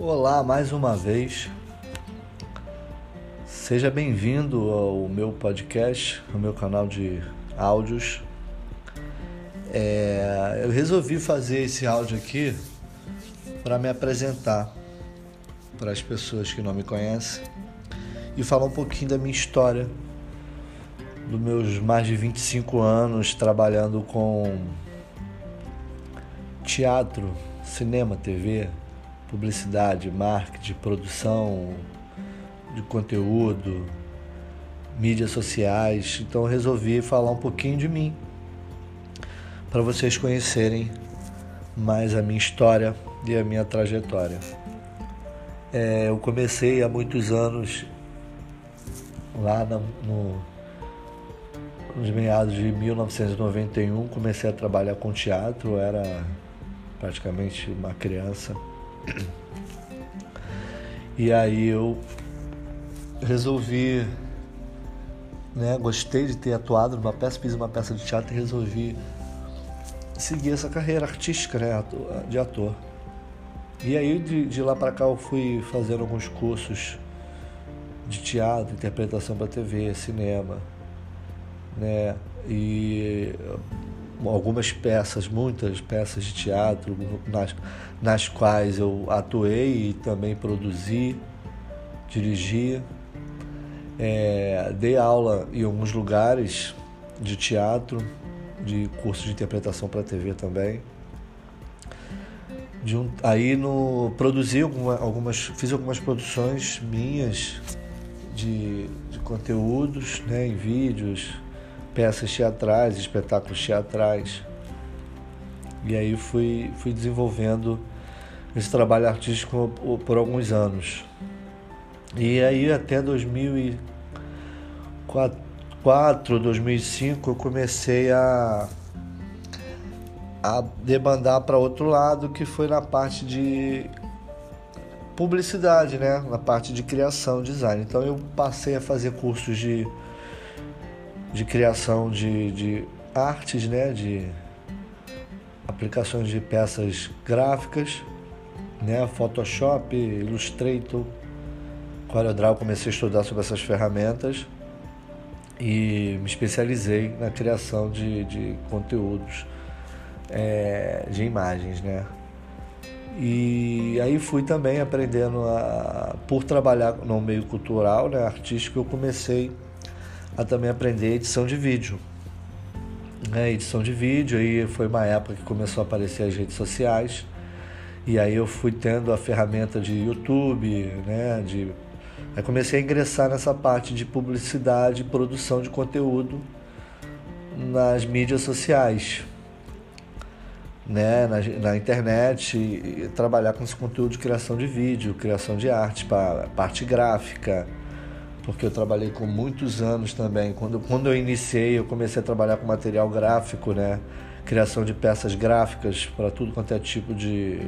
Olá mais uma vez. Seja bem-vindo ao meu podcast, ao meu canal de áudios. É, eu resolvi fazer esse áudio aqui para me apresentar para as pessoas que não me conhecem e falar um pouquinho da minha história, dos meus mais de 25 anos trabalhando com teatro, cinema, TV, publicidade, marketing, produção de conteúdo, mídias sociais. Então resolvi falar um pouquinho de mim para vocês conhecerem mais a minha história e a minha trajetória. É, eu comecei há muitos anos lá no, nos meados de 1991 comecei a trabalhar com teatro, era praticamente uma criança. E aí eu resolvi, né, gostei de ter atuado numa peça, fiz uma peça de teatro e resolvi seguir essa carreira artística, né, de ator. E aí de, de lá para cá eu fui fazendo alguns cursos de teatro, interpretação para TV, cinema, né? E algumas peças, muitas peças de teatro nas, nas quais eu atuei e também produzi, dirigi. É, dei aula em alguns lugares de teatro, de curso de interpretação para TV também. Um, aí no produzi alguma, algumas, fiz algumas produções minhas de, de conteúdos, né, em vídeos, peças teatrais, espetáculos teatrais. E aí fui, fui desenvolvendo esse trabalho artístico por, alguns anos. E aí até 2004, 2005 eu comecei a a debandar para outro lado, que foi na parte de publicidade, né? Na parte de criação, design. Então eu passei a fazer cursos de de criação de, de artes, né, de aplicações de peças gráficas, né, Photoshop, Illustrator, CorelDRAW, comecei a estudar sobre essas ferramentas e me especializei na criação de, de conteúdos é, de imagens, né. E aí fui também aprendendo a, por trabalhar no meio cultural, né, artístico, eu comecei a também aprender edição de vídeo. É, edição de vídeo, aí foi uma época que começou a aparecer as redes sociais, e aí eu fui tendo a ferramenta de YouTube, né, de... Aí comecei a ingressar nessa parte de publicidade e produção de conteúdo nas mídias sociais, né, na, na internet, e trabalhar com esse conteúdo de criação de vídeo, criação de arte, para parte gráfica, porque eu trabalhei com muitos anos também. Quando, quando eu iniciei, eu comecei a trabalhar com material gráfico, né? Criação de peças gráficas para tudo quanto é tipo de,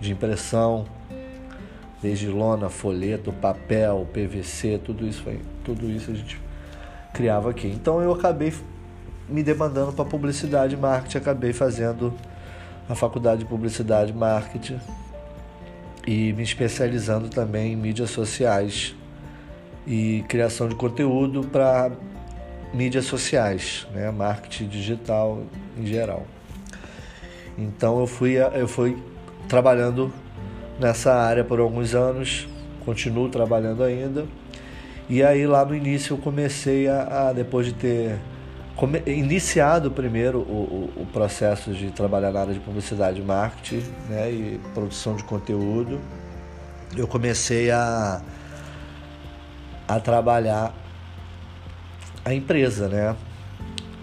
de impressão, desde lona, folheto, papel, PVC, tudo isso foi, tudo isso a gente criava aqui. Então eu acabei me demandando para publicidade e marketing, acabei fazendo a faculdade de publicidade e marketing e me especializando também em mídias sociais e criação de conteúdo para mídias sociais, né? marketing digital em geral. Então eu fui, eu fui trabalhando nessa área por alguns anos, continuo trabalhando ainda. E aí lá no início eu comecei a, a depois de ter come, iniciado primeiro o, o, o, processo de trabalhar na área de publicidade e marketing né, e produção de conteúdo, eu comecei a a trabalhar a empresa, né?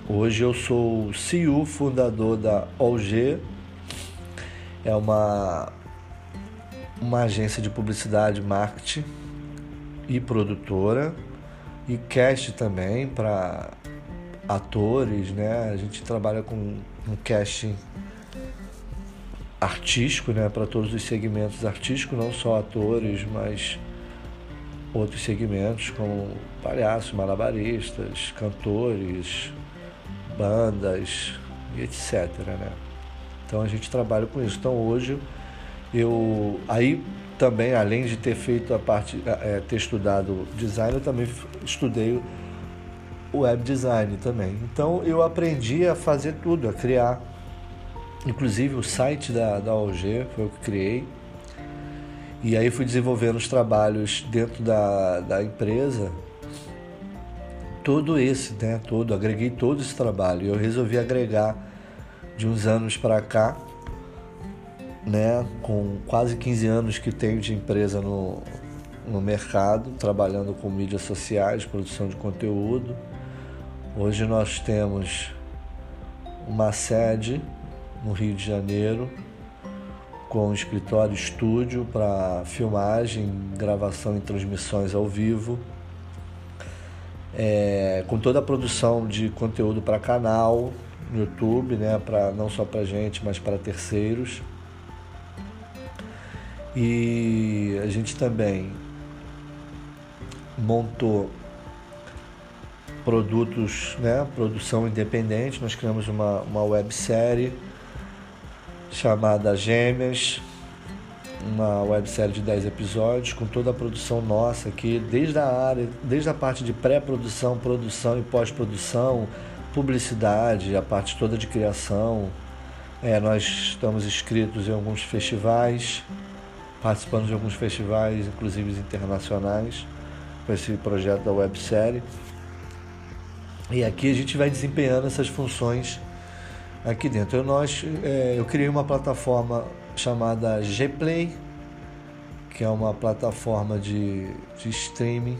Hoje eu sou CEO, fundador da OG, é uma, uma agência de publicidade, marketing e produtora, e cast também para atores, né? A gente trabalha com um casting artístico, né? Para todos os segmentos artísticos, não só atores, mas outros segmentos como palhaços, malabaristas, cantores, bandas, etc. Né? Então a gente trabalha com isso. Então hoje eu aí também, além de ter feito a parte, é, ter estudado design, eu também estudei o web design também. Então eu aprendi a fazer tudo, a criar. Inclusive o site da, da OG foi eu que criei. E aí fui desenvolvendo os trabalhos dentro da, da empresa. Todo esse, né? Todo, agreguei todo esse trabalho. Eu resolvi agregar de uns anos para cá né, com quase 15 anos que tenho de empresa no, no mercado, trabalhando com mídias sociais, produção de conteúdo. Hoje nós temos uma sede no Rio de Janeiro, com escritório estúdio para filmagem, gravação e transmissões ao vivo, é, com toda a produção de conteúdo para canal no YouTube, né, pra, não só para gente, mas para terceiros. E a gente também montou produtos, né, produção independente. Nós criamos uma, uma websérie chamada Gêmeas, uma websérie de 10 episódios com toda a produção nossa aqui, desde a área, desde a parte de pré-produção, produção e pós-produção, publicidade, a parte toda de criação. É, nós estamos inscritos em alguns festivais participando de alguns festivais, inclusive internacionais, com esse projeto da websérie. E aqui a gente vai desempenhando essas funções aqui dentro. Nós, é, eu criei uma plataforma chamada Gplay, que é uma plataforma de, de streaming.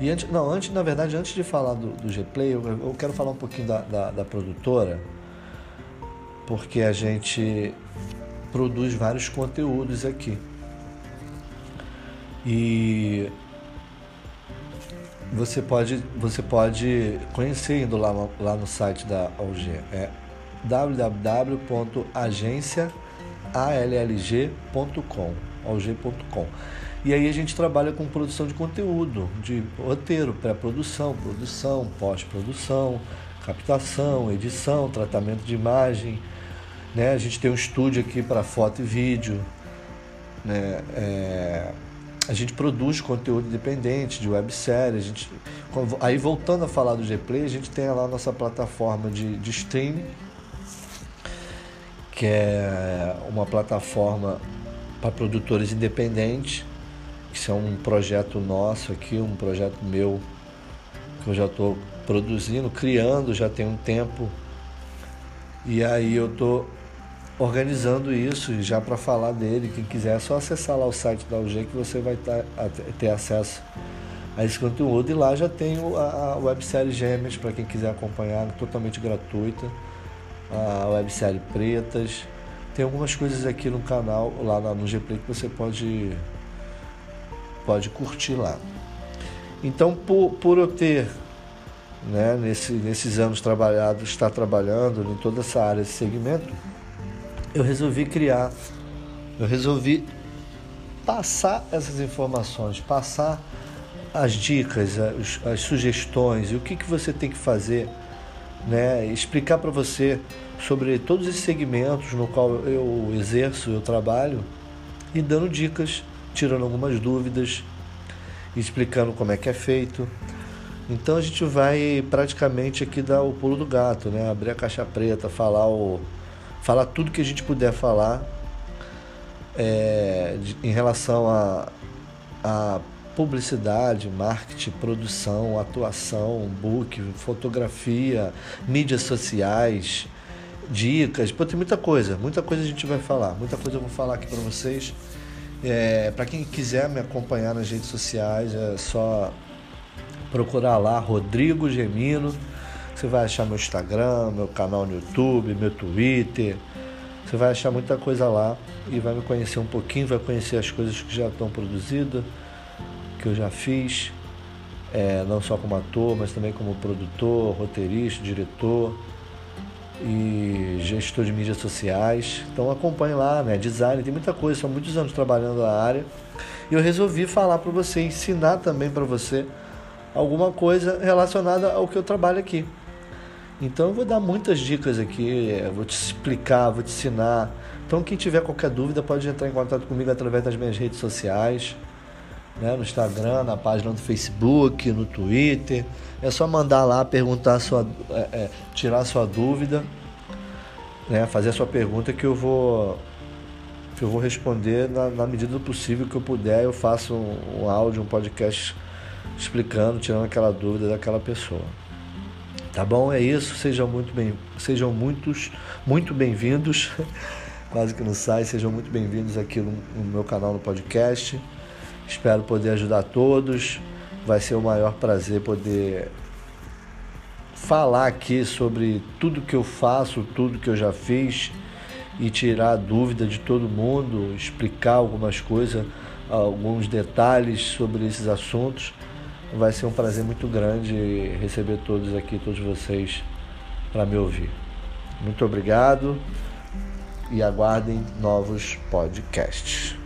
E antes, não, antes, na verdade, antes de falar do, do Gplay, eu, eu quero falar um pouquinho da, da, da produtora, porque a gente produz vários conteúdos aqui. E você pode, você pode conhecer indo lá, lá no site da AUG. É www.agenciaallg.com alg.com e aí a gente trabalha com produção de conteúdo, de roteiro, pré-produção, produção, pós-produção, captação, edição, tratamento de imagem, né? A gente tem um estúdio aqui para foto e vídeo. Né? É, a gente produz conteúdo independente de websérie. A gente, aí voltando a falar do Gplay, a gente tem lá a nossa plataforma de, de streaming, que é uma plataforma para produtores independentes. Isso é um projeto nosso aqui, um projeto meu que eu já estou produzindo, criando já tem um tempo. E aí eu estou organizando isso e já para falar dele, quem quiser é só acessar lá o site da UG que você vai tá, ter acesso a esse conteúdo e lá já tem a, a websérie Gêmeas para quem quiser acompanhar, totalmente gratuita, a websérie Pretas, tem algumas coisas aqui no canal, lá no Gplay que você pode, pode curtir lá. Então, por, por eu ter né, nesse, nesses anos trabalhados, estar trabalhando em toda essa área, esse segmento, eu resolvi criar, eu resolvi passar essas informações, passar as dicas, as, as sugestões e o que, que você tem que fazer, né? explicar para você sobre todos esses segmentos no qual eu exerço, eu trabalho e dando dicas, tirando algumas dúvidas, explicando como é que é feito. Então a gente vai praticamente aqui dar o pulo do gato, né? Abrir a caixa preta, falar o falar tudo que a gente puder falar é, de, em relação a, a publicidade, marketing, produção, atuação, book, fotografia, mídias sociais, dicas. Pô, tem muita coisa, muita coisa a gente vai falar, muita coisa eu vou falar aqui para vocês. É, para quem quiser me acompanhar nas redes sociais, é só procurar lá Rodrigo Gemino você vai achar meu Instagram, meu canal no YouTube, meu Twitter. Você vai achar muita coisa lá e vai me conhecer um pouquinho, vai conhecer as coisas que já estão produzidas, que eu já fiz, é, não só como ator, mas também como produtor, roteirista, diretor e gestor de mídias sociais. Então acompanhe lá, né? Design, tem muita coisa, são muitos anos trabalhando na área. E eu resolvi falar para você, ensinar também para você alguma coisa relacionada ao que eu trabalho aqui. Então eu vou dar muitas dicas aqui, vou te explicar, vou te ensinar. Então, quem tiver qualquer dúvida pode entrar em contato comigo através das minhas redes sociais, né? no Instagram, na página do Facebook, no Twitter. É só mandar lá, perguntar sua, é, é, tirar sua dúvida, né? fazer a sua pergunta que eu vou que eu vou responder na, na medida do possível que eu puder. Eu faço um, um áudio, um podcast explicando, tirando aquela dúvida daquela pessoa. Tá bom? É isso. Sejam muito bem, sejam muitos, muito bem-vindos. Quase que não sai. Sejam muito bem-vindos aqui no, no meu canal no podcast. Espero poder ajudar todos. Vai ser o maior prazer poder falar aqui sobre tudo que eu faço, tudo que eu já fiz e tirar a dúvida de todo mundo, explicar algumas coisas, alguns detalhes sobre esses assuntos Vai ser um prazer muito grande receber todos aqui, todos vocês, para me ouvir. Muito obrigado e aguardem novos podcasts.